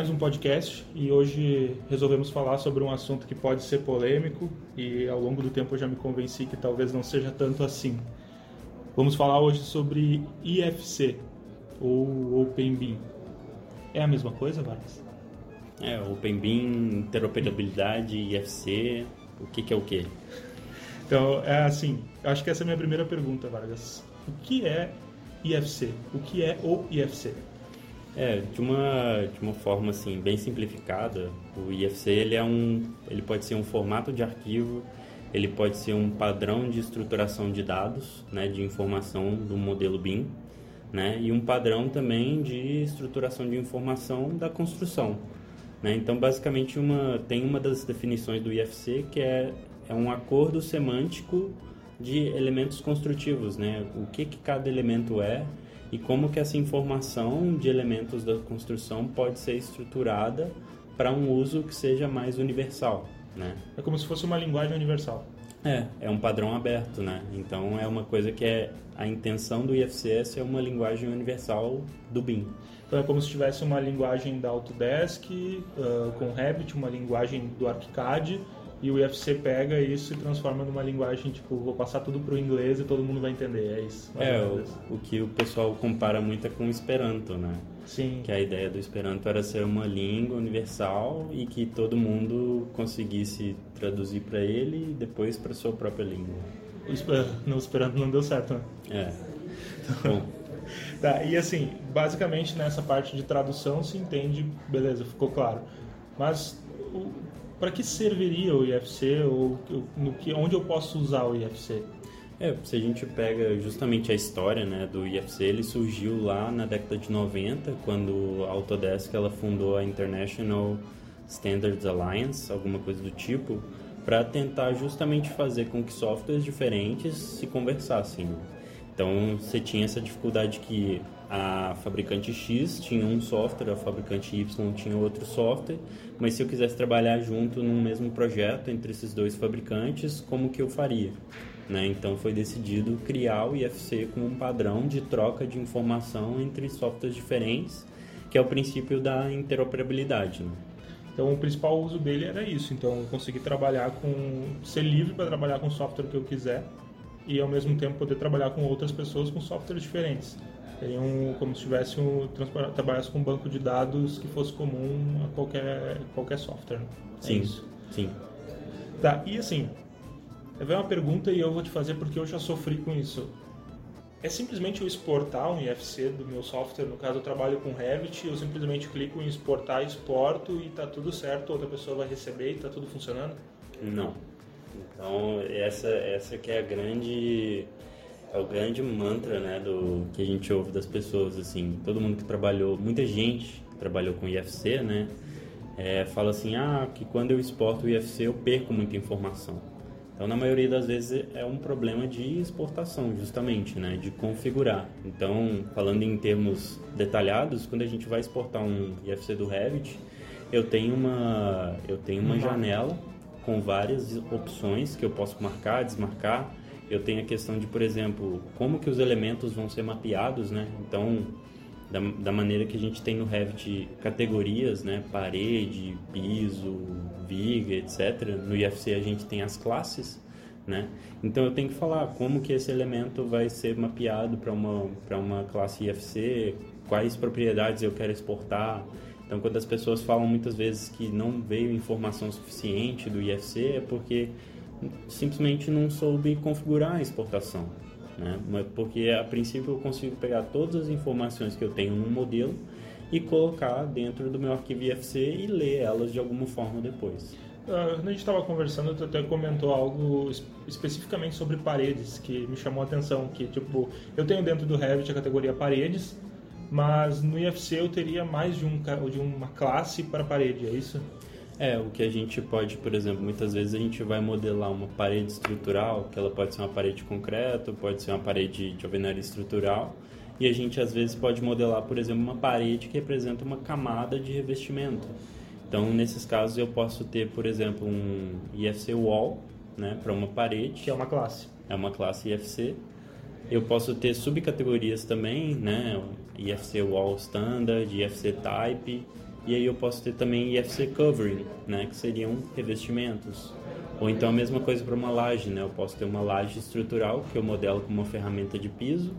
Mais um podcast e hoje resolvemos falar sobre um assunto que pode ser polêmico e ao longo do tempo eu já me convenci que talvez não seja tanto assim. Vamos falar hoje sobre IFC ou OpenBeam. É a mesma coisa, Vargas? É, OpenBeam, interoperabilidade, IFC, o que, que é o que? Então, é assim, acho que essa é a minha primeira pergunta, Vargas. O que é IFC? O que é o IFC? É, de uma, de uma forma assim, bem simplificada, o IFC ele é um, ele pode ser um formato de arquivo, ele pode ser um padrão de estruturação de dados, né, de informação do modelo BIM, né, e um padrão também de estruturação de informação da construção. Né? Então, basicamente, uma, tem uma das definições do IFC que é, é um acordo semântico de elementos construtivos, né? O que, que cada elemento é e como que essa informação de elementos da construção pode ser estruturada para um uso que seja mais universal, né? É como se fosse uma linguagem universal. É, é um padrão aberto, né? Então é uma coisa que é a intenção do IFCS é uma linguagem universal do BIM. Então é como se tivesse uma linguagem da Autodesk uh, com Revit, uma linguagem do ArchiCAD e o IFC pega isso e transforma numa linguagem tipo vou passar tudo para o inglês e todo mundo vai entender. É isso é o, o, que o pessoal compara muito é com o Esperanto né? Sim. Que a ideia do Esperanto era ser uma língua universal e que todo mundo conseguisse traduzir para ele e depois para sua própria língua. No Esperanto não deu certo né? É. Bom. tá e assim basicamente nessa parte de tradução se entende beleza ficou claro. Mas para que serviria o IFC ou no que, onde eu posso usar o IFC? É, se a gente pega justamente a história né, do IFC, ele surgiu lá na década de 90, quando a Autodesk ela fundou a International Standards Alliance, alguma coisa do tipo, para tentar justamente fazer com que softwares diferentes se conversassem. Então você tinha essa dificuldade que a fabricante X tinha um software, a fabricante Y tinha outro software, mas se eu quisesse trabalhar junto num mesmo projeto entre esses dois fabricantes, como que eu faria? Né? Então foi decidido criar o IFC como um padrão de troca de informação entre softwares diferentes, que é o princípio da interoperabilidade. Né? Então o principal uso dele era isso, então conseguir trabalhar com ser livre para trabalhar com o software que eu quiser e ao mesmo tempo poder trabalhar com outras pessoas com softwares diferentes. Seria um, como se tivesse um, trabalhasse com um banco de dados que fosse comum a qualquer, qualquer software. Né? É sim, isso. sim. Tá, e assim, vem uma pergunta e eu vou te fazer porque eu já sofri com isso. É simplesmente eu exportar um IFC do meu software, no caso eu trabalho com Revit, eu simplesmente clico em exportar, exporto e está tudo certo, outra pessoa vai receber e está tudo funcionando? Não. Então, essa, essa que é a grande é o grande mantra, né, do que a gente ouve das pessoas, assim, todo mundo que trabalhou, muita gente que trabalhou com IFC, né, é, fala assim, ah, que quando eu exporto o IFC eu perco muita informação. Então, na maioria das vezes é um problema de exportação, justamente, né, de configurar. Então, falando em termos detalhados, quando a gente vai exportar um IFC do Revit, eu tenho uma, eu tenho uma uhum. janela com várias opções que eu posso marcar, desmarcar, eu tenho a questão de, por exemplo, como que os elementos vão ser mapeados, né? Então, da, da maneira que a gente tem no Revit categorias, né? Parede, piso, viga, etc. No IFC a gente tem as classes, né? Então eu tenho que falar como que esse elemento vai ser mapeado para uma para uma classe IFC, quais propriedades eu quero exportar. Então quando as pessoas falam muitas vezes que não veio informação suficiente do IFC é porque simplesmente não soube configurar a exportação. Né? Porque a princípio eu consigo pegar todas as informações que eu tenho no modelo e colocar dentro do meu arquivo IFC e ler elas de alguma forma depois. Uh, quando a gente estava conversando, tu até comentou algo especificamente sobre paredes que me chamou a atenção, que tipo, eu tenho dentro do Revit a categoria paredes, mas no IFC eu teria mais de, um, de uma classe para parede, é isso? É, o que a gente pode, por exemplo, muitas vezes a gente vai modelar uma parede estrutural, que ela pode ser uma parede de concreto, pode ser uma parede de alvenaria estrutural, e a gente às vezes pode modelar, por exemplo, uma parede que representa uma camada de revestimento. Então, nesses casos, eu posso ter, por exemplo, um IFC Wall, né, para uma parede. Que é uma classe. É uma classe IFC. Eu posso ter subcategorias também, né, IFC Wall Standard, IFC Type, E aí eu posso ter também IFC covering, né, que seriam revestimentos. Ou então a mesma coisa para uma laje, né? Eu posso ter uma laje estrutural que eu modelo com uma ferramenta de piso.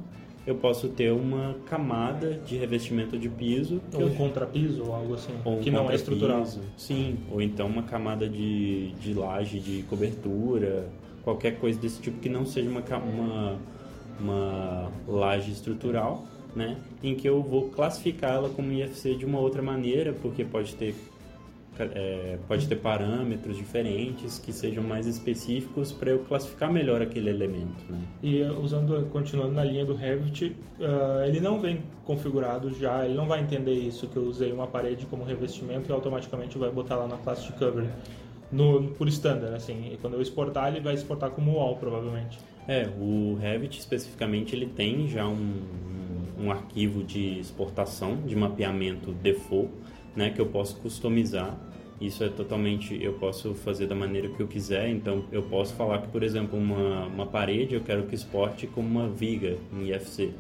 Eu posso ter uma camada de revestimento de piso. Ou um eu... contrapiso ou algo assim, ou um que não é estrutural. Sim, ou então uma camada de, de laje de cobertura, qualquer coisa desse tipo que não seja uma, uma, uma laje estrutural, né? Em que eu vou classificar ela como IFC de uma outra maneira, porque pode ter é, pode ter parâmetros diferentes que sejam mais específicos para eu classificar melhor aquele elemento. Né? E usando, continuando na linha do Revit, uh, ele não vem configurado já, ele não vai entender isso que eu usei uma parede como revestimento e automaticamente vai botar lá na classe de cover no, por standard, assim. E quando eu exportar, ele vai exportar como wall, provavelmente. É, o Revit especificamente ele tem já um, um arquivo de exportação de mapeamento default né, que eu posso customizar. Isso é totalmente, eu posso fazer da maneira que eu quiser. Então, eu posso falar que, por exemplo, uma, uma parede eu quero que exporte como uma viga em IFC.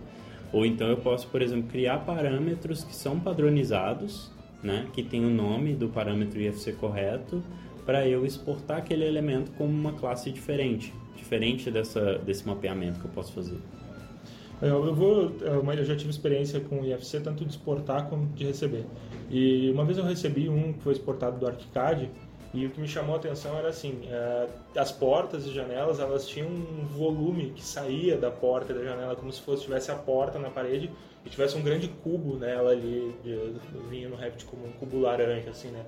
Ou então eu posso, por exemplo, criar parâmetros que são padronizados, né, que tem o nome do parâmetro IFC correto, para eu exportar aquele elemento como uma classe diferente, diferente dessa, desse mapeamento que eu posso fazer. Eu, vou, eu já tive experiência com IFC tanto de exportar como de receber. E uma vez eu recebi um que foi exportado do ArchiCAD e o que me chamou a atenção era assim, é, as portas e janelas elas tinham um volume que saía da porta e da janela como se fosse tivesse a porta na parede e tivesse um grande cubo nela ali, vinha no Revit como um cubo laranja assim, né?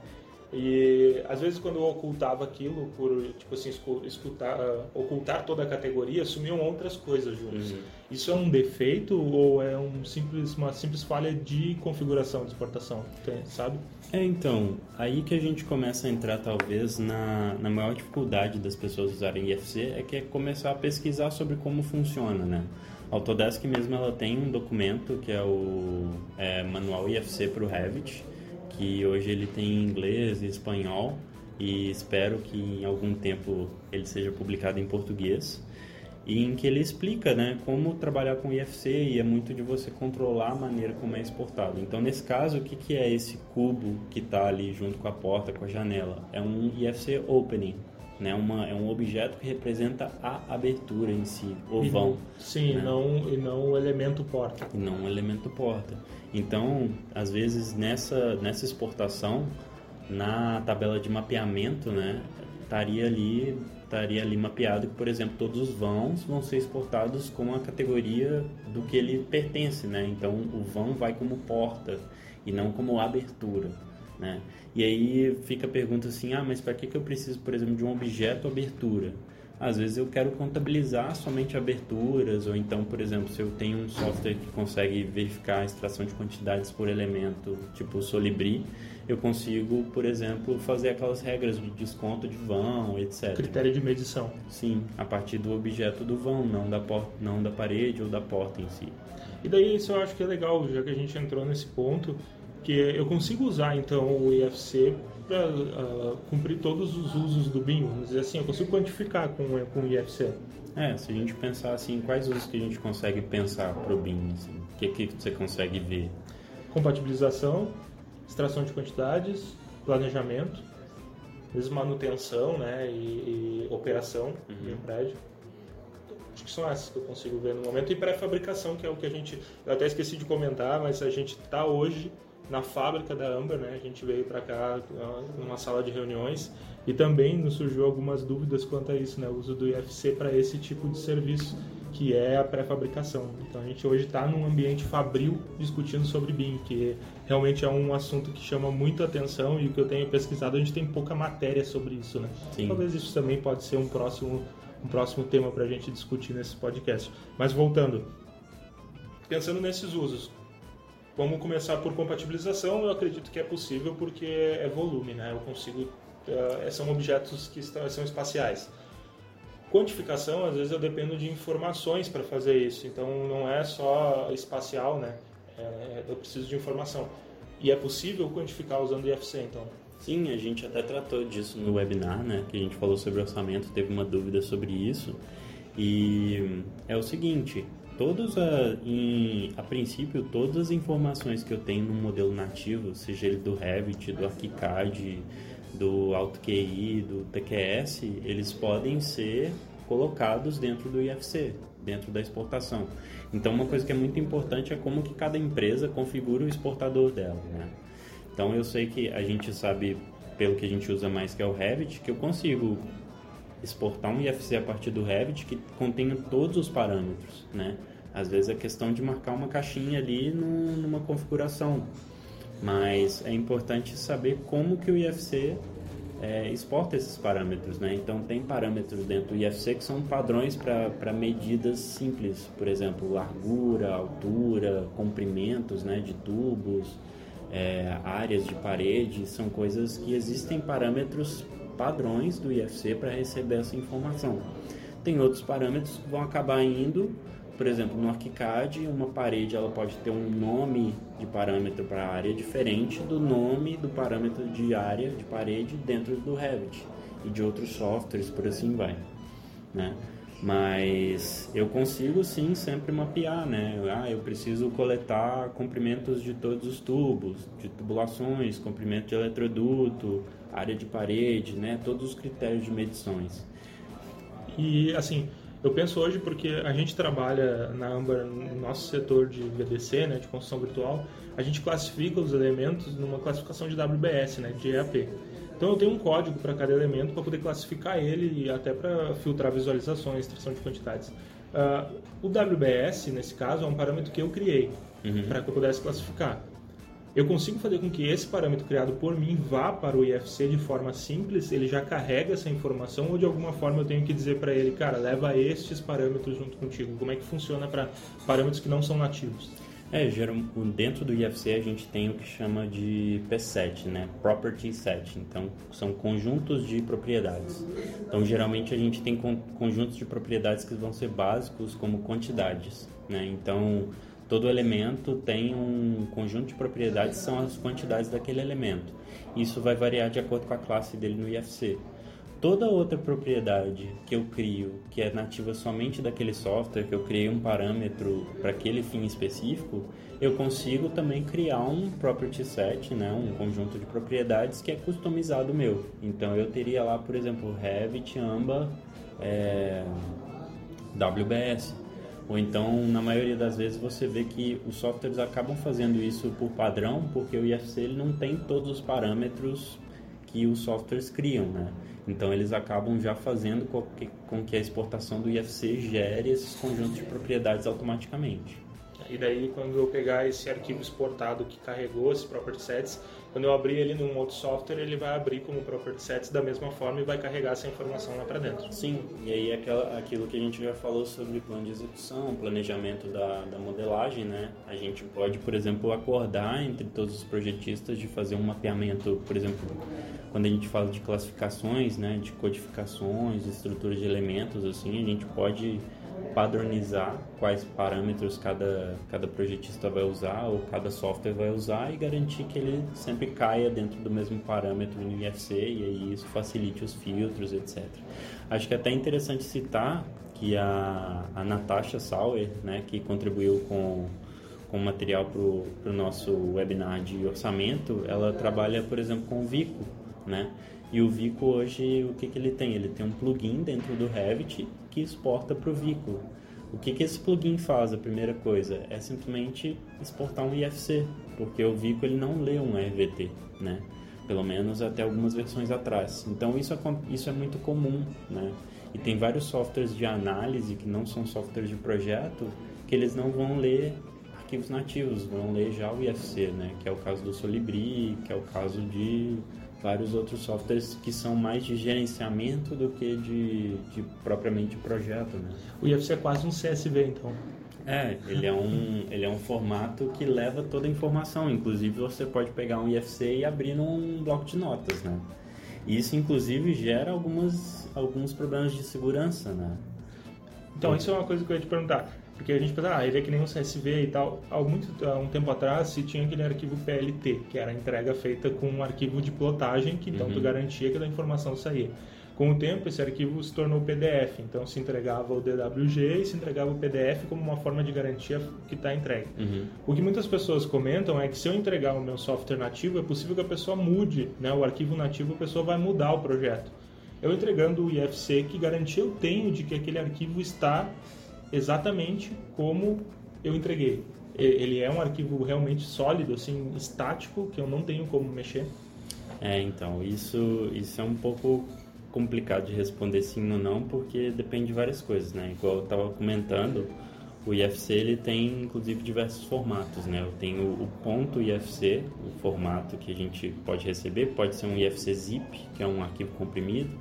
E às vezes quando eu ocultava aquilo por tipo assim escutar, ocultar toda a categoria, sumiam outras coisas juntos. Uhum. Isso é um defeito ou é um simples uma simples falha de configuração de exportação, sabe? É então aí que a gente começa a entrar talvez na, na maior dificuldade das pessoas usarem IFC é que é começar a pesquisar sobre como funciona, né? A Autodesk mesmo ela tem um documento que é o é, manual IFC para o Revit que hoje ele tem em inglês e espanhol e espero que em algum tempo ele seja publicado em português e em que ele explica né, como trabalhar com IFC e é muito de você controlar a maneira como é exportado. Então, nesse caso, o que, que é esse cubo que está ali junto com a porta, com a janela? É um IFC Opening, né? Uma, é um objeto que representa a abertura em si, o vão. Sim, né? não, e não o elemento porta. E não o elemento porta. Então, às vezes, nessa, nessa exportação, na tabela de mapeamento, né, estaria ali estaria ali mapeado que, por exemplo, todos os vãos vão ser exportados com a categoria do que ele pertence, né? Então, o vão vai como porta e não como abertura. Né? E aí fica a pergunta assim, ah, mas para que, que eu preciso, por exemplo, de um objeto abertura? Às vezes eu quero contabilizar somente aberturas, ou então, por exemplo, se eu tenho um software que consegue verificar a extração de quantidades por elemento, tipo o Solibri, eu consigo, por exemplo, fazer aquelas regras de desconto de vão, etc. Critério de medição. Sim, a partir do objeto do vão, não da, porta, não da parede ou da porta em si. E daí isso eu acho que é legal, já que a gente entrou nesse ponto, que eu consigo usar então o IFC para uh, cumprir todos os usos do BIM, vamos dizer assim, eu consigo quantificar com, com o IFC. É, se a gente pensar assim, quais usos que a gente consegue pensar para o BIM? Assim, o que, que você consegue ver? Compatibilização, extração de quantidades, planejamento, mesmo manutenção né, e, e operação uhum. de um prédio. Acho que são essas que eu consigo ver no momento. E pré-fabricação, que é o que a gente. Eu até esqueci de comentar, mas a gente está hoje na fábrica da Amber, né? A gente veio para cá numa sala de reuniões e também nos surgiu algumas dúvidas quanto a isso, né? O uso do IFC para esse tipo de serviço que é a pré-fabricação. Então a gente hoje está num ambiente fabril discutindo sobre BIM, que realmente é um assunto que chama muita atenção e o que eu tenho pesquisado a gente tem pouca matéria sobre isso, né? Sim. Talvez isso também pode ser um próximo um próximo tema para a gente discutir nesse podcast. Mas voltando, pensando nesses usos, Vamos começar por compatibilização, eu acredito que é possível porque é volume, né? Eu consigo, uh, são objetos que estão, são espaciais. Quantificação, às vezes eu dependo de informações para fazer isso, então não é só espacial, né? É, eu preciso de informação. E é possível quantificar usando IFC, então? Sim, a gente até tratou disso no webinar, né? Que a gente falou sobre orçamento, teve uma dúvida sobre isso. E é o seguinte, todos a, em, a princípio todas as informações que eu tenho no modelo nativo, seja ele do Revit, do ArchiCAD, do AutoQI, do TQS, eles podem ser colocados dentro do IFC, dentro da exportação. Então uma coisa que é muito importante é como que cada empresa configura o exportador dela, né? Então eu sei que a gente sabe pelo que a gente usa mais que é o Revit, que eu consigo exportar um IFC a partir do Revit que contenha todos os parâmetros, né? Às vezes é questão de marcar uma caixinha ali no, numa configuração, mas é importante saber como que o IFC é, exporta esses parâmetros, né? Então tem parâmetros dentro do IFC que são padrões para medidas simples, por exemplo, largura, altura, comprimentos, né, de tubos, é, áreas de parede, são coisas que existem parâmetros padrões do IFC para receber essa informação. Tem outros parâmetros que vão acabar indo, por exemplo, no ArchiCAD, uma parede ela pode ter um nome de parâmetro para área diferente do nome do parâmetro de área de parede dentro do Revit e de outros softwares, por assim vai, né? Mas eu consigo sim sempre mapear, né? Ah, eu preciso coletar comprimentos de todos os tubos, de tubulações, comprimento de eletroduto, área de parede, né? Todos os critérios de medições. E assim, eu penso hoje porque a gente trabalha na Amber, no nosso setor de VDC, né, de construção virtual, a gente classifica os elementos numa classificação de WBS, né, de EAP. Então eu tenho um código para cada elemento para poder classificar ele e até para filtrar visualizações, extração de quantidades. Uh, o WBS, nesse caso, é um parâmetro que eu criei uhum. para que eu pudesse classificar. Eu consigo fazer com que esse parâmetro criado por mim vá para o IFC de forma simples, ele já carrega essa informação ou de alguma forma eu tenho que dizer para ele, cara, leva estes parâmetros junto contigo. Como é que funciona para parâmetros que não são nativos? É, dentro do IFC a gente tem o que chama de P7, né? Property Set. Então, são conjuntos de propriedades. Então, geralmente a gente tem conjuntos de propriedades que vão ser básicos como quantidades, né? Então, todo elemento tem um conjunto de propriedades são as quantidades daquele elemento. Isso vai variar de acordo com a classe dele no IFC toda outra propriedade que eu crio, que é nativa somente daquele software, que eu criei um parâmetro para aquele fim específico, eu consigo também criar um property set, né, um conjunto de propriedades que é customizado meu. Então eu teria lá, por exemplo, Revit, Amba, é, WBS. Ou então, na maioria das vezes, você vê que os softwares acabam fazendo isso por padrão, porque o IFC ele não tem todos os parâmetros que os softwares criam, né? Então eles acabam já fazendo com que, com que a exportação do IFC gere esses conjuntos de propriedades automaticamente. E daí quando eu pegar esse arquivo exportado que carregou esses property sets, quando eu abrir ele num outro software, ele vai abrir como property sets da mesma forma e vai carregar essa informação lá para dentro. Sim, e aí aquela, aquilo que a gente já falou sobre plano de execução, planejamento da, da modelagem, né? A gente pode, por exemplo, acordar entre todos os projetistas de fazer um mapeamento, por exemplo, quando a gente fala de classificações, né, de codificações, de estrutura de elementos, assim, a gente pode padronizar quais parâmetros cada, cada projetista vai usar ou cada software vai usar e garantir que ele sempre caia dentro do mesmo parâmetro no IFC e aí isso facilite os filtros, etc. Acho que é até interessante citar que a, a Natasha Sauer, né, que contribuiu com com material para o nosso webinar de orçamento, ela trabalha, por exemplo, com o Vico, né? E o Vico hoje, o que, que ele tem? Ele tem um plugin dentro do Revit que exporta para o Vico. O que, que esse plugin faz? A primeira coisa é simplesmente exportar um IFC, porque o Vico ele não lê um RVT, né? Pelo menos até algumas versões atrás. Então isso é, isso é muito comum, né? E tem vários softwares de análise que não são softwares de projeto que eles não vão ler arquivos nativos, vão ler já o IFC, né? Que é o caso do Solibri, que é o caso de vários outros softwares que são mais de gerenciamento do que de, de propriamente projeto, né? O IFC é quase um CSV, então. É, ele é um ele é um formato que leva toda a informação. Inclusive você pode pegar um IFC e abrir num bloco de notas, né? Isso inclusive gera algumas alguns problemas de segurança, né? Então, isso é uma coisa que eu ia te perguntar. Porque a gente pensa, ah, ele é que nem um CSV e tal. Há, muito, há um tempo atrás se tinha aquele arquivo PLT, que era a entrega feita com um arquivo de plotagem, que então uhum. tu garantia que a informação saía. Com o tempo, esse arquivo se tornou PDF, então se entregava o DWG e se entregava o PDF como uma forma de garantia que está entregue. Uhum. O que muitas pessoas comentam é que se eu entregar o meu software nativo, é possível que a pessoa mude, né? o arquivo nativo, a pessoa vai mudar o projeto. Eu entregando o IFC, que garantia eu tenho de que aquele arquivo está exatamente como eu entreguei. Ele é um arquivo realmente sólido, assim, estático, que eu não tenho como mexer. É, então, isso, isso é um pouco complicado de responder sim ou não, porque depende de várias coisas, né? Igual eu estava comentando, o IFC ele tem inclusive diversos formatos, né? Eu tenho o ponto IFC, o formato que a gente pode receber, pode ser um IFC zip, que é um arquivo comprimido,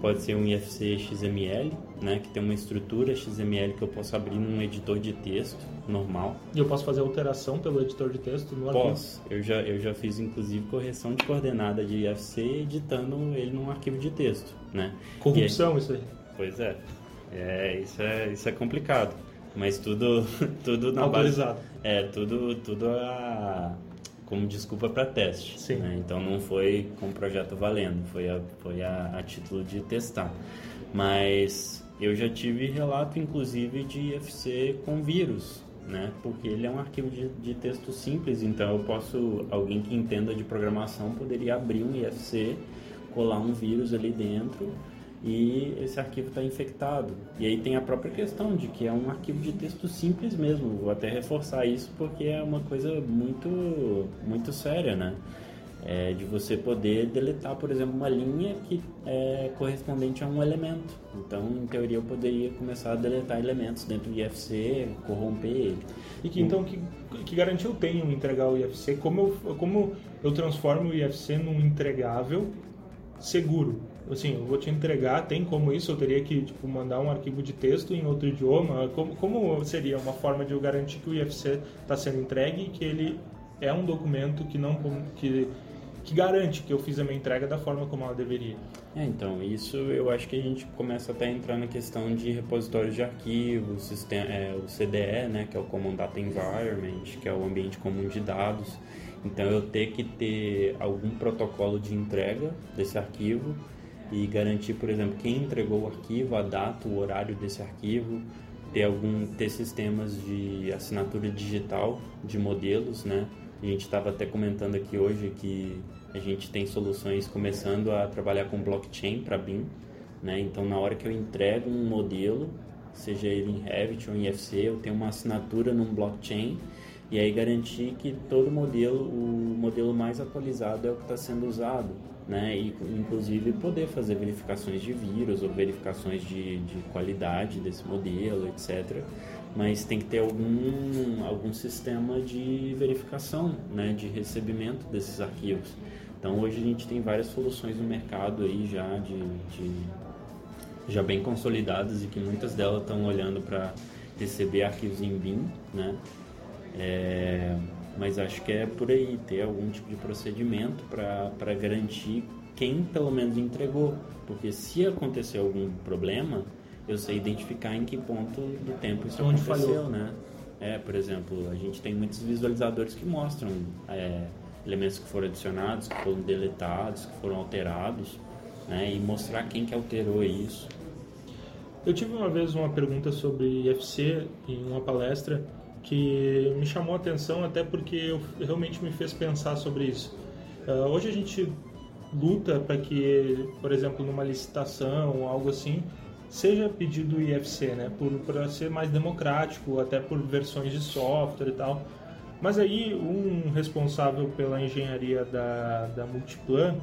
pode ser um IFC XML, né, que tem uma estrutura XML que eu posso abrir num editor de texto normal. E eu posso fazer alteração pelo editor de texto no arquivo? Posso. Eu já, eu já fiz, inclusive, correção de coordenada de IFC editando ele num arquivo de texto, né? Corrupção aí, isso aí. Pois é. é. Isso é. Isso é complicado. Mas tudo, tudo na Autorizado. base... É, tudo, tudo a como desculpa para teste. Sim. Né? Então não foi com o projeto valendo, foi, a, foi a, a, título de testar. Mas eu já tive relato, inclusive, de IFC com vírus, né? Porque ele é um arquivo de, de texto simples, então eu posso, alguém que entenda de programação poderia abrir um IFC, colar um vírus ali dentro e esse arquivo está infectado. E aí tem a própria questão de que é um arquivo de texto simples mesmo. Vou até reforçar isso porque é uma coisa muito, muito séria, né? É de você poder deletar, por exemplo, uma linha que é correspondente a um elemento. Então, em teoria, eu poderia começar a deletar elementos dentro do IFC, corromper ele. E que, então, que, que garantia eu tenho em entregar o IFC? Como eu, como eu transformo o IFC num entregável seguro? Assim, eu vou te entregar, tem como isso? Eu teria que tipo, mandar um arquivo de texto em outro idioma? Como, como seria uma forma de eu garantir que o IFC está sendo entregue e que ele é um documento que não que, que garante que eu fiz a minha entrega da forma como ela deveria? É, então, isso eu acho que a gente começa até a entrar na questão de repositórios de arquivos, sistema, é, o CDE, né, que é o Common Data Environment, que é o ambiente comum de dados. Então, eu ter que ter algum protocolo de entrega desse arquivo e garantir, por exemplo, quem entregou o arquivo, a data, o horário desse arquivo, ter algum ter sistemas de assinatura digital de modelos, né? A gente estava até comentando aqui hoje que a gente tem soluções começando a trabalhar com blockchain para BIM, né? Então, na hora que eu entrego um modelo, seja ele em Revit ou em IFC, eu tenho uma assinatura num blockchain e aí garantir que todo modelo, o modelo mais atualizado é o que está sendo usado né? E inclusive poder fazer verificações de vírus ou verificações de, de qualidade desse modelo, etc. Mas tem que ter algum, algum sistema de verificação, né? De recebimento desses arquivos. Então hoje a gente tem várias soluções no mercado aí já de, de já bem consolidadas e que muitas delas estão olhando para receber arquivos em BIM, né? É, mas acho que é por aí, ter algum tipo de procedimento para garantir quem pelo menos entregou. Porque se acontecer algum problema, eu sei identificar em que ponto do tempo isso Onde aconteceu, falhou. né? É, por exemplo, a gente tem muitos visualizadores que mostram é, elementos que foram adicionados, que foram deletados, que foram alterados, né? E mostrar quem que alterou isso. Eu tive uma vez uma pergunta sobre IFC em uma palestra que me chamou a atenção até porque eu, realmente me fez pensar sobre isso. Uh, hoje a gente luta para que, por exemplo, numa licitação ou algo assim, seja pedido IFC, né, para ser mais democrático, até por versões de software e tal. Mas aí um responsável pela engenharia da, da Multiplan,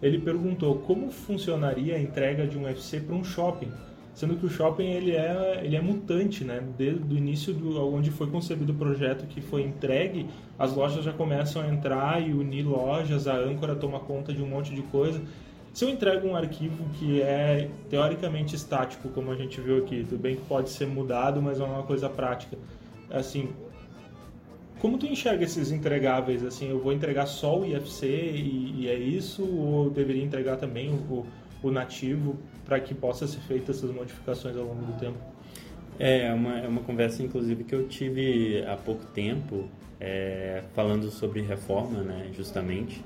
ele perguntou como funcionaria a entrega de um IFC para um shopping sendo que o shopping ele é ele é mutante, né? Desde o início do onde foi concebido o projeto que foi entregue, as lojas já começam a entrar e unir lojas, a âncora toma conta de um monte de coisa. Se eu entrego um arquivo que é teoricamente estático, como a gente viu aqui, tudo bem que pode ser mudado, mas é uma coisa prática. Assim, como tu enxerga esses entregáveis? Assim, eu vou entregar só o IFC e, e é isso? Ou eu deveria entregar também o, o nativo para que possa ser feitas essas modificações ao longo do tempo? É, é uma, é uma conversa, inclusive, que eu tive há pouco tempo, é, falando sobre reforma, né, justamente.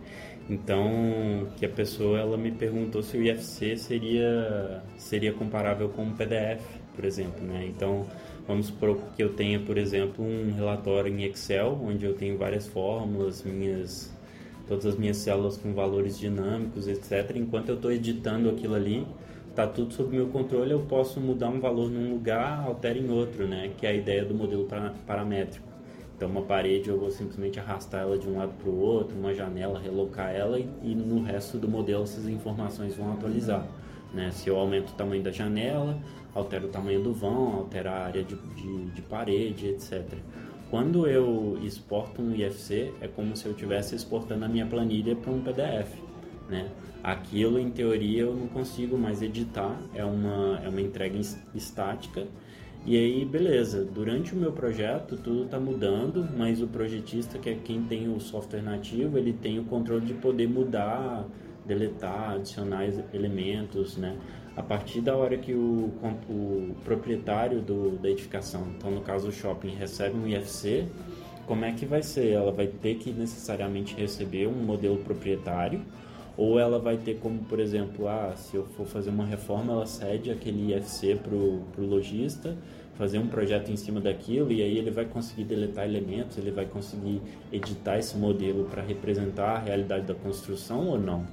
Então, que a pessoa ela me perguntou se o IFC seria, seria comparável com um PDF, por exemplo, né? Então, vamos supor que eu tenha, por exemplo, um relatório em Excel, onde eu tenho várias fórmulas, minhas todas as minhas células com valores dinâmicos, etc. Enquanto eu estou editando aquilo ali, está tudo sob meu controle, eu posso mudar um valor num lugar, altera em outro, né? Que é a ideia do modelo paramétrico. Então, uma parede eu vou simplesmente arrastar ela de um lado para o outro, uma janela, relocar ela e, e, no resto do modelo essas informações vão atualizar. Né? Se eu aumento o tamanho da janela, altero o tamanho do vão, altera a área de, de, de parede, etc. Quando eu exporto um IFC, é como se eu estivesse exportando a minha planilha para um PDF, né? Aquilo, em teoria, eu não consigo mais editar, é uma, é uma entrega estática. E aí, beleza, durante o meu projeto tudo está mudando, mas o projetista, que é quem tem o software nativo, ele tem o controle de poder mudar, deletar, adicionar elementos, né? A partir da hora que o, o proprietário do, da edificação, então no caso o shopping, recebe um IFC, como é que vai ser? Ela vai ter que necessariamente receber um modelo proprietário ou ela vai ter como, por exemplo, ah, se eu for fazer uma reforma, ela cede aquele IFC para o lojista, fazer um projeto em cima daquilo e aí ele vai conseguir deletar elementos, ele vai conseguir editar esse modelo para representar a realidade da construção ou não?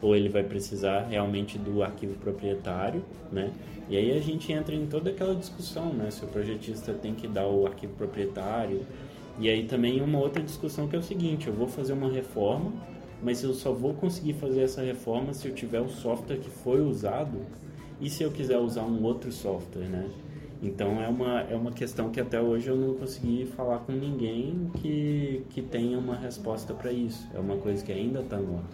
Ou ele vai precisar realmente do arquivo proprietário, né? E aí a gente entra em toda aquela discussão, né? Se o projetista tem que dar o arquivo proprietário. E aí também uma outra discussão que é o seguinte, eu vou fazer uma reforma, mas eu só vou conseguir fazer essa reforma se eu tiver o software que foi usado e se eu quiser usar um outro software, né? Então é uma, é uma questão que até hoje eu não consegui falar com ninguém que, que tenha uma resposta para isso. É uma coisa que ainda está no ar.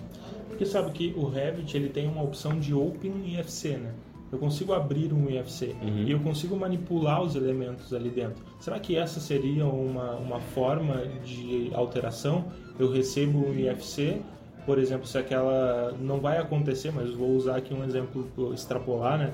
Porque sabe que o Revit ele tem uma opção de Open IFC, né? Eu consigo abrir um IFC uhum. e eu consigo manipular os elementos ali dentro. Será que essa seria uma, uma forma de alteração? Eu recebo um IFC, por exemplo, se aquela não vai acontecer, mas vou usar aqui um exemplo extrapolar, né?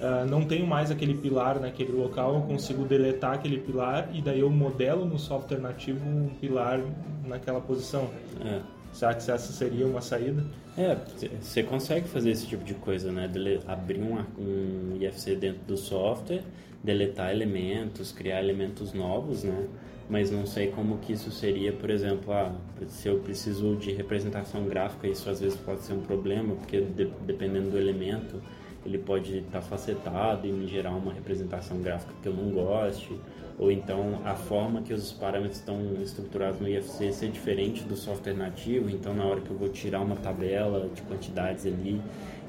Uh, não tenho mais aquele pilar naquele local, eu consigo deletar aquele pilar e daí eu modelo no software nativo um pilar naquela posição. É. Será que essa seria uma saída? É, você consegue fazer esse tipo de coisa, né? Dele, abrir um, um IFC dentro do software, deletar elementos, criar elementos novos, né? Mas não sei como que isso seria, por exemplo, ah, se eu preciso de representação gráfica, isso às vezes pode ser um problema, porque de, dependendo do elemento, ele pode estar tá facetado e me gerar uma representação gráfica que eu não goste ou então a forma que os parâmetros estão estruturados no IFC ser diferente do software nativo, então na hora que eu vou tirar uma tabela de quantidades ali,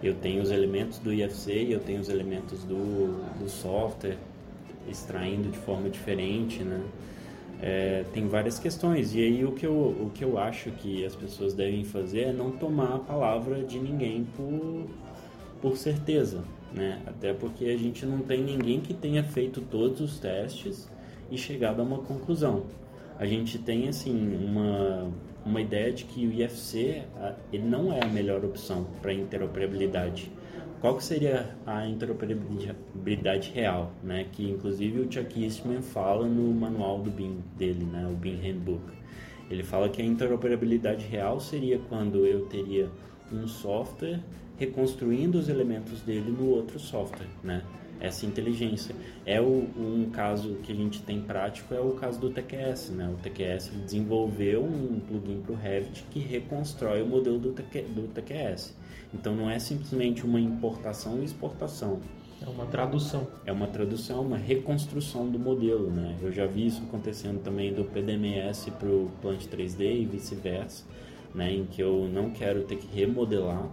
eu tenho os elementos do IFC e eu tenho os elementos do, do software extraindo de forma diferente, né? É, tem várias questões e aí o que, eu, o que eu acho que as pessoas devem fazer é não tomar a palavra de ninguém por, por certeza, né? Até porque a gente não tem ninguém que tenha feito todos os testes e chegado a uma conclusão. A gente tem assim uma uma ideia de que o IFC ele não é a melhor opção para interoperabilidade. Qual que seria a interoperabilidade real, né? Que inclusive o Chuck Eastman fala no manual do BIM dele, né? O BIM Handbook. Ele fala que a interoperabilidade real seria quando eu teria um software reconstruindo os elementos dele no outro software, né? essa inteligência. É o, um caso que a gente tem prático é o caso do TQS, né? O TQS desenvolveu um plugin para o Revit que reconstrói o modelo do, TQ, do TQS. Então não é simplesmente uma importação e exportação. É uma tradução. É uma tradução, uma reconstrução do modelo, né? Eu já vi isso acontecendo também do PDMS para o Plant 3D e vice-versa, né? Em que eu não quero ter que remodelar,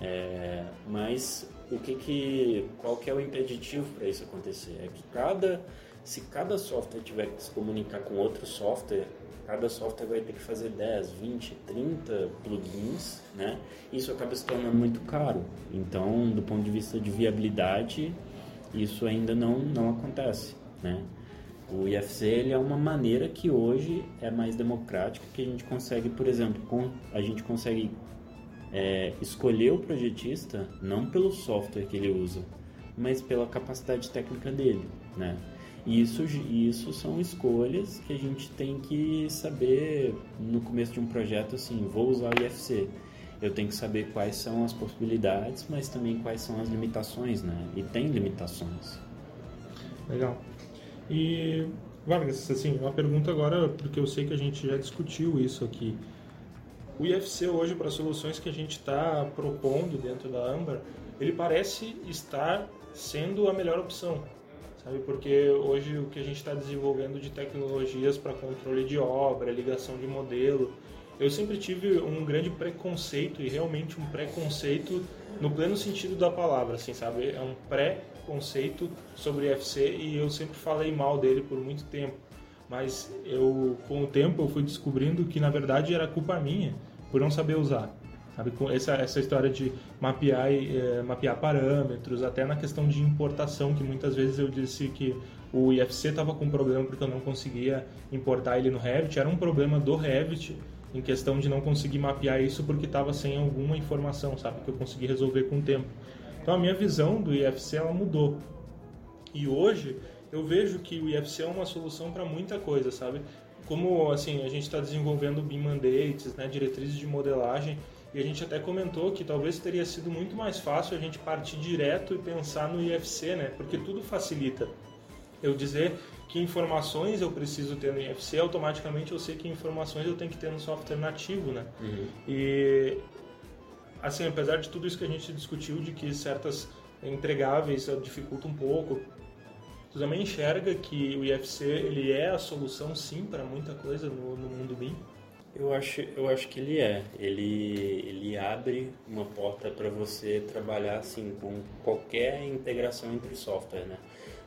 é, mas o que que qual que é o impeditivo para isso acontecer é que cada se cada software tiver que se comunicar com outro software cada software vai ter que fazer 10, 20, 30 plugins, né? Isso acaba se tornando muito caro. Então, do ponto de vista de viabilidade, isso ainda não não acontece, né? O IFC ele é uma maneira que hoje é mais democrática, que a gente consegue, por exemplo, com, a gente consegue é, escolher o projetista não pelo software que ele usa, mas pela capacidade técnica dele. né? E isso, isso são escolhas que a gente tem que saber no começo de um projeto, assim, vou usar o IFC. Eu tenho que saber quais são as possibilidades, mas também quais são as limitações, né? E tem limitações. Legal. E, Vargas, assim, uma pergunta agora, porque eu sei que a gente já discutiu isso aqui. O IFC hoje, para as soluções que a gente está propondo dentro da Amber, ele parece estar sendo a melhor opção sabe? Porque hoje o que a gente está desenvolvendo de tecnologias para controle de obra, ligação de modelo, eu sempre tive um grande preconceito e realmente um preconceito no pleno sentido da palavra, assim, sabe? É um pré-conceito sobre IFC e eu sempre falei mal dele por muito tempo. Mas eu, com o tempo, eu fui descobrindo que na verdade era culpa minha por não saber usar. Sabe, com essa, essa história de mapear, é, mapear parâmetros, até na questão de importação, que muitas vezes eu disse que o IFC estava com problema porque eu não conseguia importar ele no Revit, era um problema do Revit em questão de não conseguir mapear isso porque estava sem alguma informação, sabe, que eu consegui resolver com o tempo. Então a minha visão do IFC ela mudou. E hoje eu vejo que o IFC é uma solução para muita coisa, sabe? Como assim, a gente está desenvolvendo BIM mandates, né, diretrizes de modelagem, e a gente até comentou que talvez teria sido muito mais fácil a gente partir direto e pensar no IFC, né? Porque tudo facilita. Eu dizer que informações eu preciso ter no IFC, automaticamente eu sei que informações eu tenho que ter no software nativo, né? Uhum. E assim, apesar de tudo isso que a gente discutiu, de que certas entregáveis dificultam um pouco, tu também enxerga que o IFC ele é a solução sim para muita coisa no, no mundo BIM? Eu acho, eu acho que ele é. Ele, ele abre uma porta para você trabalhar assim com qualquer integração entre software, né?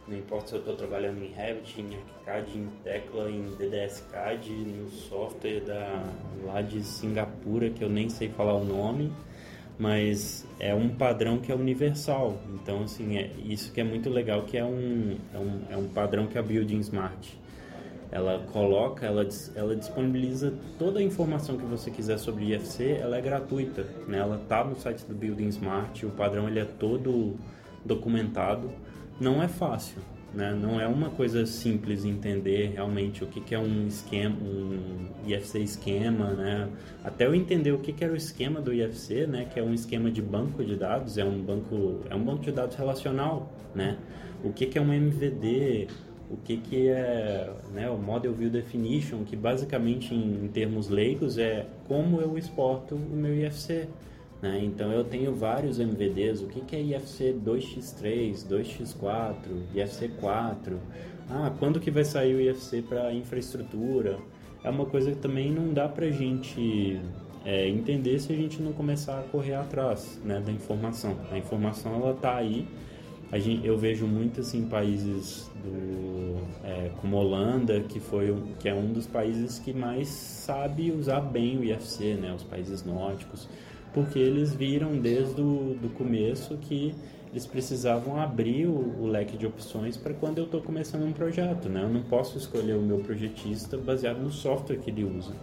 Não importa se eu estou trabalhando em Revit, em ArchiCAD, em Tecla, em DDSCAD, no software da, lá de Singapura, que eu nem sei falar o nome, mas é um padrão que é universal. Então, assim, é isso que é muito legal, que é um, é um, é um padrão que a Building Smart ela coloca, ela, ela disponibiliza toda a informação que você quiser sobre IFC, ela é gratuita, né? Ela tá no site do Building Smart, o padrão ele é todo documentado. Não é fácil, né? Não é uma coisa simples entender realmente o que, que é um esquema, um IFC esquema, né? Até eu entender o que, que era o esquema do IFC, né? Que é um esquema de banco de dados, é um banco, é um banco de dados relacional, né? O que, que é um MVD, o que, que é né, o Model View Definition, que basicamente em, em, termos leigos é como eu exporto o meu IFC. Né? Então eu tenho vários MVDs, o que, que é IFC 2x3, 2x4, IFC 4, ah, quando que vai sair o IFC para infraestrutura? É uma coisa que também não dá para a gente é, entender se a gente não começar a correr atrás né, da informação. A informação ela está aí, Gente, eu vejo muito assim países do, é, como Holanda, que, foi, que é um dos países que mais sabe usar bem o IFC, né, os países nórdicos, porque eles viram desde o do começo que eles precisavam abrir o, o leque de opções para quando eu estou começando um projeto. Né? Eu não posso escolher o meu projetista baseado no software que ele usa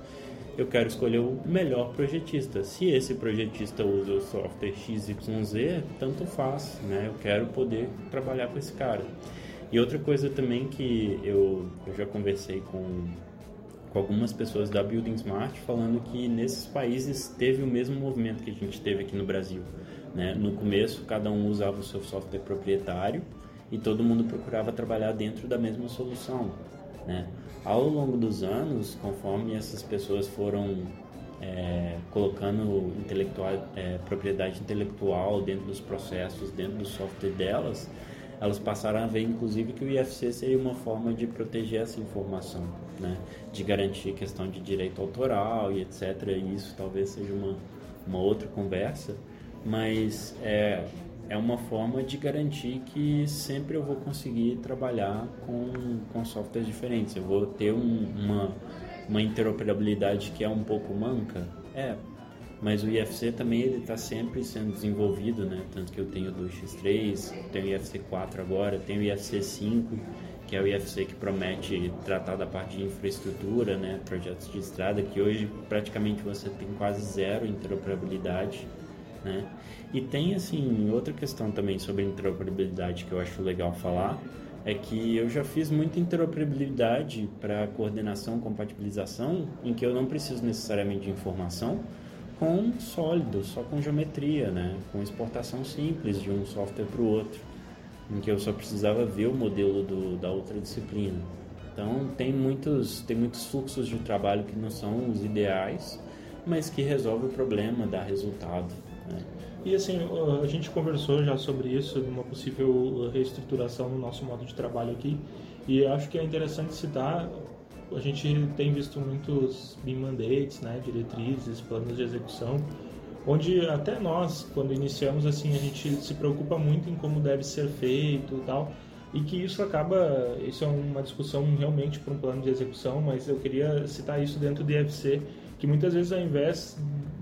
eu quero escolher o melhor projetista. Se esse projetista usa o software XYZ, tanto faz, né? Eu quero poder trabalhar com esse cara. E outra coisa também que eu, eu já conversei com, com algumas pessoas da Building Smart falando que nesses países teve o mesmo movimento que a gente teve aqui no Brasil. Né? No começo, cada um usava o seu software proprietário e todo mundo procurava trabalhar dentro da mesma solução. Né? Ao longo dos anos, conforme essas pessoas foram é, colocando intelectual, é, propriedade intelectual dentro dos processos, dentro do software delas, elas passaram a ver, inclusive, que o IFC seria uma forma de proteger essa informação, né? de garantir questão de direito autoral e etc. E isso talvez seja uma, uma outra conversa, mas é, é uma forma de garantir que sempre eu vou conseguir trabalhar com, com softwares diferentes. Eu vou ter um, uma, uma interoperabilidade que é um pouco manca, é, mas o IFC também ele está sempre sendo desenvolvido, né? Tanto que eu tenho o 2x3, tenho o IFC 4 agora, tenho o IFC 5, que é o IFC que promete tratar da parte de infraestrutura, né? Projetos de estrada, que hoje praticamente você tem quase zero interoperabilidade né? E tem assim outra questão também sobre interoperabilidade que eu acho legal falar é que eu já fiz muita interoperabilidade para coordenação, compatibilização, em que eu não preciso necessariamente de informação com sólido, só com geometria, né? com exportação simples de um software para o outro, em que eu só precisava ver o modelo do, da outra disciplina. Então tem muitos, tem muitos fluxos de trabalho que não são os ideais, mas que resolve o problema, dá resultado. Né? E assim, a gente conversou já sobre isso, de uma possível reestruturação no nosso modo de trabalho aqui, e acho que é interessante citar, a gente tem visto muitos BIM mandates, né, diretrizes, planos de execução, onde até nós, quando iniciamos assim, a gente se preocupa muito em como deve ser feito e tal, e que isso acaba, isso é uma discussão realmente para um plano de execução, mas eu queria citar isso dentro do IFC, que muitas vezes ao invés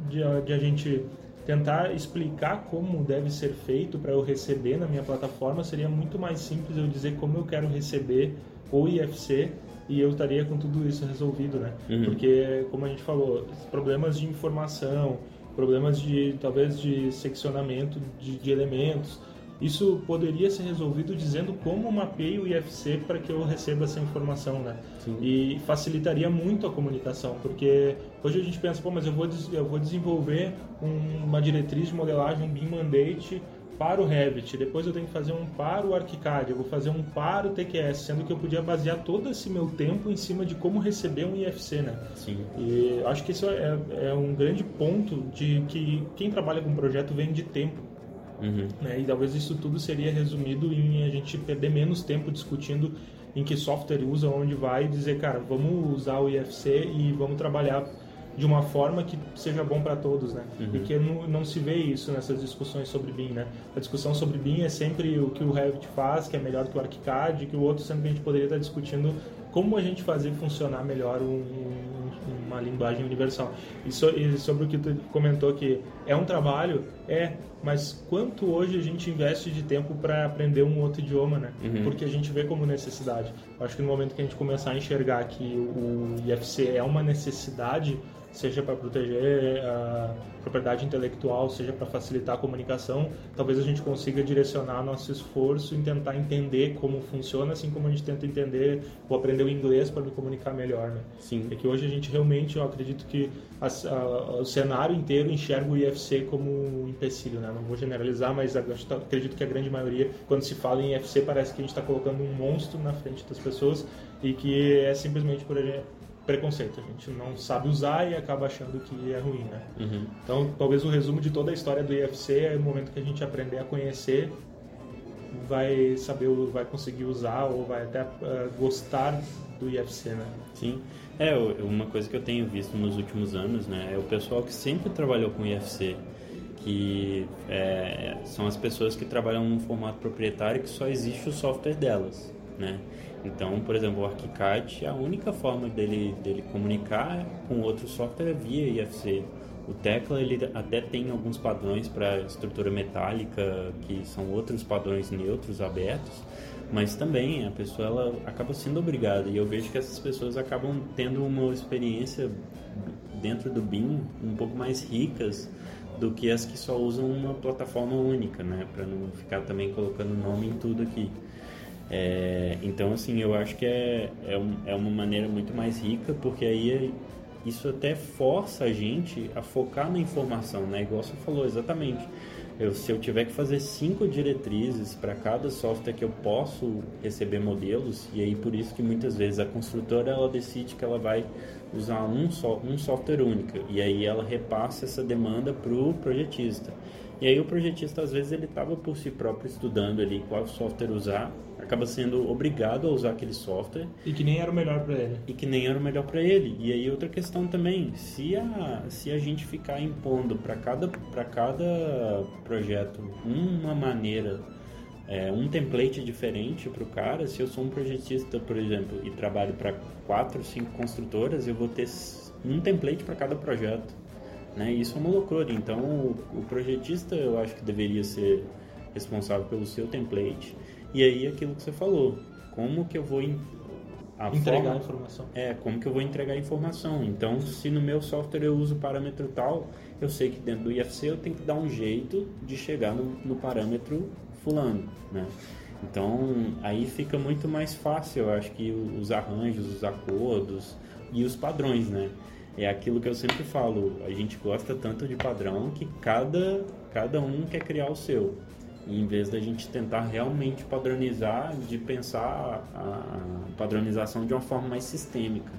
de, de a gente tentar explicar como deve ser feito para eu receber na minha plataforma, seria muito mais simples eu dizer como eu quero receber o IFC e eu estaria com tudo isso resolvido, né? Uhum. Porque, como a gente falou, problemas de informação, problemas de talvez de seccionamento de, de elementos, isso poderia ser resolvido dizendo como mapeio o IFC para que eu receba essa informação, né? Sim. E facilitaria muito a comunicação, porque hoje a gente pensa, pô, mas eu vou, eu vou desenvolver um, uma diretriz de modelagem, um BIM Mandate para o Revit, depois eu tenho que fazer um para o ArchiCAD, eu vou fazer um para o TQS, sendo que eu podia basear todo esse meu tempo em cima de como receber um IFC, né? Sim. E acho que isso é, é um grande ponto de que quem trabalha com projeto vem de tempo Uhum. Né? E talvez isso tudo seria resumido em a gente perder menos tempo discutindo em que software usa, onde vai, e dizer, cara, vamos usar o IFC e vamos trabalhar de uma forma que seja bom para todos, né? Uhum. E que não, não, se vê isso nessas discussões sobre BIM, né? A discussão sobre BIM é sempre o que o Revit faz, que é melhor que o ArchiCAD, que o outro sempre a gente poderia estar discutindo como a gente fazer funcionar melhor um, uma linguagem universal. E, so, e, sobre o que tu comentou que é um trabalho, é, mas quanto hoje a gente investe de tempo para aprender um outro idioma, né? Uhum. Porque a gente vê como necessidade. Eu acho que no momento que a gente começar a enxergar que o IFC é uma necessidade, seja para proteger a propriedade intelectual, seja para facilitar a comunicação, talvez a gente consiga direcionar nosso esforço em tentar entender como funciona, assim como a gente tenta entender ou aprender o inglês para me comunicar melhor. Né? Sim. É que hoje a gente realmente, eu acredito que a, a, o cenário inteiro enxerga o IFC como um empecilho, né? Não vou generalizar, mas acredito que a grande maioria, quando se fala em IFC, parece que a gente está colocando um monstro na frente das pessoas e que é simplesmente por preconceito. A gente não sabe usar e acaba achando que é ruim, né? Uhum. Então, talvez o resumo de toda a história do IFC é o momento que a gente aprender a conhecer, vai saber, vai conseguir usar ou vai até uh, gostar do IFC, né? Sim. É, uma coisa que eu tenho visto nos últimos anos, né, é o pessoal que sempre trabalhou com IFC, que é, são as pessoas que trabalham num formato proprietário que só existe o software delas, né? Então, por exemplo, o ArchiCAD, a única forma dele, dele comunicar com outro software é via IFC. O Tecla ele até tem alguns padrões para estrutura metálica, que são outros padrões neutros, abertos, mas também a pessoa ela acaba sendo obrigada. E eu vejo que essas pessoas acabam tendo uma experiência dentro do BIM um pouco mais ricas do que as que só usam uma plataforma única, né? Para não ficar também colocando nome em tudo aqui. É, então, assim, eu acho que é, é, um, é, uma maneira muito mais rica, porque aí é, isso até força a gente a focar na informação, né? Igual você falou, exatamente. Eu, se eu tiver que fazer cinco diretrizes para cada software que eu posso receber modelos, e aí por isso que muitas vezes a construtora ela decide que ela vai usar um, so, um software único, e aí ela repassa essa demanda para o projetista. E aí o projetista às vezes ele estava por si próprio estudando ali qual software usar, acaba sendo obrigado a usar aquele software e que nem era o melhor para ele. E que nem era o melhor para ele. E aí outra questão também, se a se a gente ficar impondo para cada para cada projeto uma maneira é, um template diferente para o cara. Se eu sou um projetista, por exemplo, e trabalho para quatro, cinco construtoras, eu vou ter um template para cada projeto. Né? Isso é uma loucura. Então, o, projetista eu acho que deveria ser responsável pelo seu template. E aí, aquilo que você falou, como que eu vou a entregar forma, a informação. É, como que eu vou entregar a informação. Então, se no meu software eu uso parâmetro tal, eu sei que dentro do IFC eu tenho que dar um jeito de chegar no, no parâmetro fulano, né? Então aí fica muito mais fácil, eu acho que os arranjos, os acordos e os padrões, né? É aquilo que eu sempre falo, a gente gosta tanto de padrão que cada, cada um quer criar o seu. E em vez da gente tentar realmente padronizar, de pensar a padronização de uma forma mais sistêmica.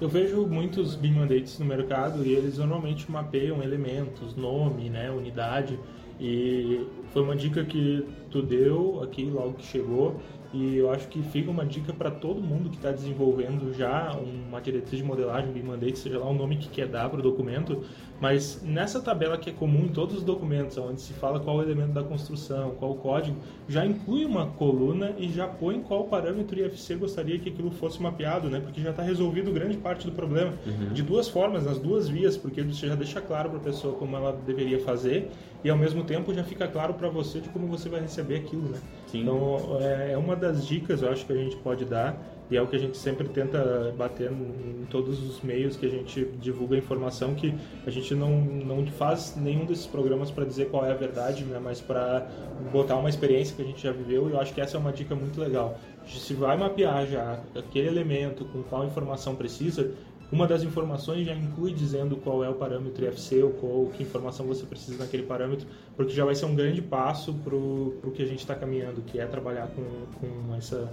Eu vejo muitos BIM mandates no mercado e eles normalmente mapeiam elementos, nome, né, unidade. E foi uma dica que tu deu aqui logo que chegou e eu acho que fica uma dica para todo mundo que está desenvolvendo já uma diretriz de modelagem, BIM Mandate, seja lá o nome que quer dar para o documento, mas nessa tabela que é comum em todos os documentos, onde se fala qual o elemento da construção, qual o código, já inclui uma coluna e já põe qual parâmetro IFC gostaria que aquilo fosse mapeado, né? Porque já está resolvido grande parte do problema. Uhum. De duas formas, nas duas vias, porque você já deixa claro para a pessoa como ela deveria fazer e ao mesmo tempo já fica claro para você de como você vai receber aquilo, né? Sim. Então é, é uma das dicas, eu acho que a gente pode dar e é o que a gente sempre tenta bater em todos os meios que a gente divulga informação que a gente não, não faz nenhum desses programas para dizer qual é a verdade, né, mas para botar uma experiência que a gente já viveu e eu acho que essa é uma dica muito legal. Se vai mapear já aquele elemento com qual informação precisa, uma das informações já inclui dizendo qual é o parâmetro IFC ou qual, que informação você precisa naquele parâmetro, porque já vai ser um grande passo para o que a gente está caminhando, que é trabalhar com, com essa,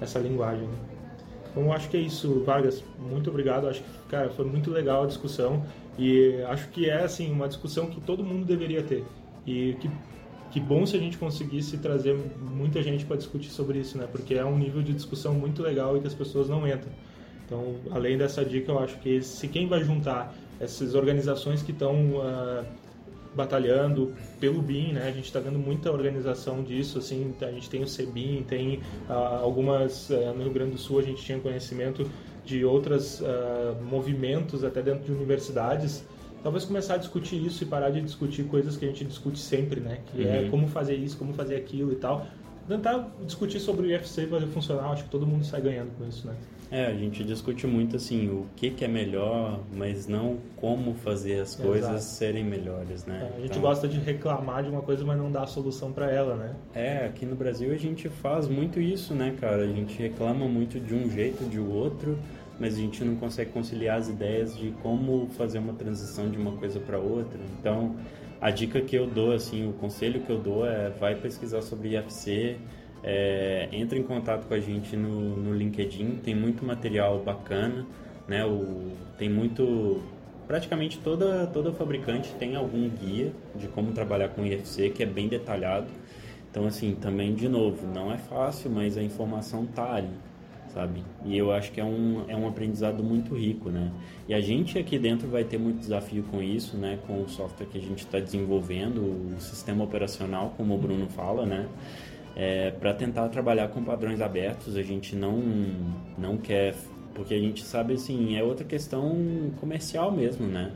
essa linguagem. Então, acho que é isso, Vargas. Muito obrigado. Acho que, cara, foi muito legal a discussão e acho que é, assim, uma discussão que todo mundo deveria ter. E que, que bom se a gente conseguisse trazer muita gente para discutir sobre isso, né? Porque é um nível de discussão muito legal e que as pessoas não entram. Então, além dessa dica, eu acho que se quem vai juntar essas organizações que estão uh, batalhando pelo BIM, né? A gente está vendo muita organização disso, assim, a gente tem o CBIM, tem uh, algumas, uh, no Rio Grande do Sul a gente tinha conhecimento de outros movimentos até dentro de universidades, talvez começar a discutir isso e parar de discutir coisas que a gente discute sempre, né? Que é uhum. é como fazer isso, como fazer aquilo e tal. Tentar discutir sobre o IFC e fazer funcionar, acho que todo mundo sai ganhando com isso, né? É, a gente discute muito assim o que, que é melhor, mas não como fazer as coisas Exato. serem melhores, né? É, a gente então, gosta de reclamar de uma coisa, mas não dá a solução para ela, né? É, aqui no Brasil a gente faz muito isso, né, cara? A gente reclama muito de um jeito, de outro, mas a gente não consegue conciliar as ideias de como fazer uma transição de uma coisa para outra. Então, a dica que eu dou, assim, o conselho que eu dou é vai pesquisar sobre IFC, é, entre em contato com a gente no, no LinkedIn, tem muito material bacana, né? O, tem muito praticamente toda toda fabricante tem algum guia de como trabalhar com IFC que é bem detalhado. Então assim, também de novo, não é fácil, mas a informação tá ali, sabe? E eu acho que é um é um aprendizado muito rico, né? E a gente aqui dentro vai ter muito desafio com isso, né? Com o software que a gente está desenvolvendo, o sistema operacional, como o Bruno fala, né? É, para tentar trabalhar com padrões abertos. A gente não, não quer, porque a gente sabe assim, é outra questão comercial mesmo, né?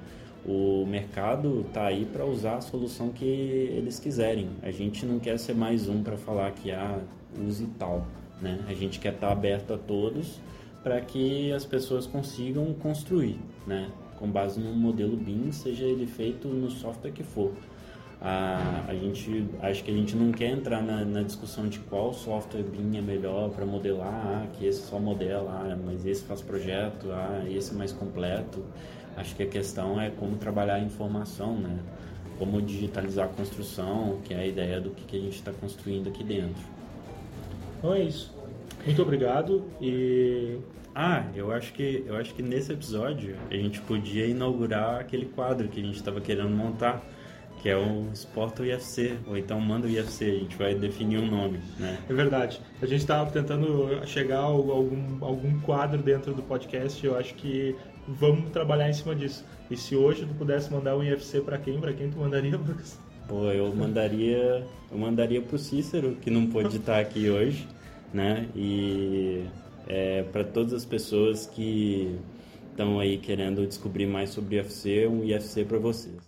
O mercado está aí para usar a solução que eles quiserem. A gente não quer ser mais um para falar que ah, use tal, né? A gente quer estar tá aberto a todos para que as pessoas consigam construir, né? Com base no modelo BIM, seja ele feito no software que for. A, a gente acho que a gente não quer entrar na, na discussão de qual software BIM é melhor para modelar, ah, que esse só modela, ah, mas esse faz projeto, ah, esse é mais completo. Acho que a questão é como trabalhar a informação, né? Como digitalizar a construção, que é a ideia do que, que a gente está construindo aqui dentro. Então é isso. Muito obrigado e ah, eu acho que eu acho que nesse episódio a gente podia inaugurar aquele quadro que a gente estava querendo montar que é o Sport UFC, ou então manda o UFC, a gente vai definir um nome, né? É verdade. A gente estava tentando chegar a algum, algum quadro dentro do podcast, eu acho que vamos trabalhar em cima disso. E se hoje tu pudesse mandar um UFC para quem? Para quem tu mandaria, Lucas? Pô, eu mandaria, eu mandaria pro Cícero, que não pôde estar aqui hoje, né? E é, para todas as pessoas que estão aí querendo descobrir mais sobre UFC, um UFC para vocês.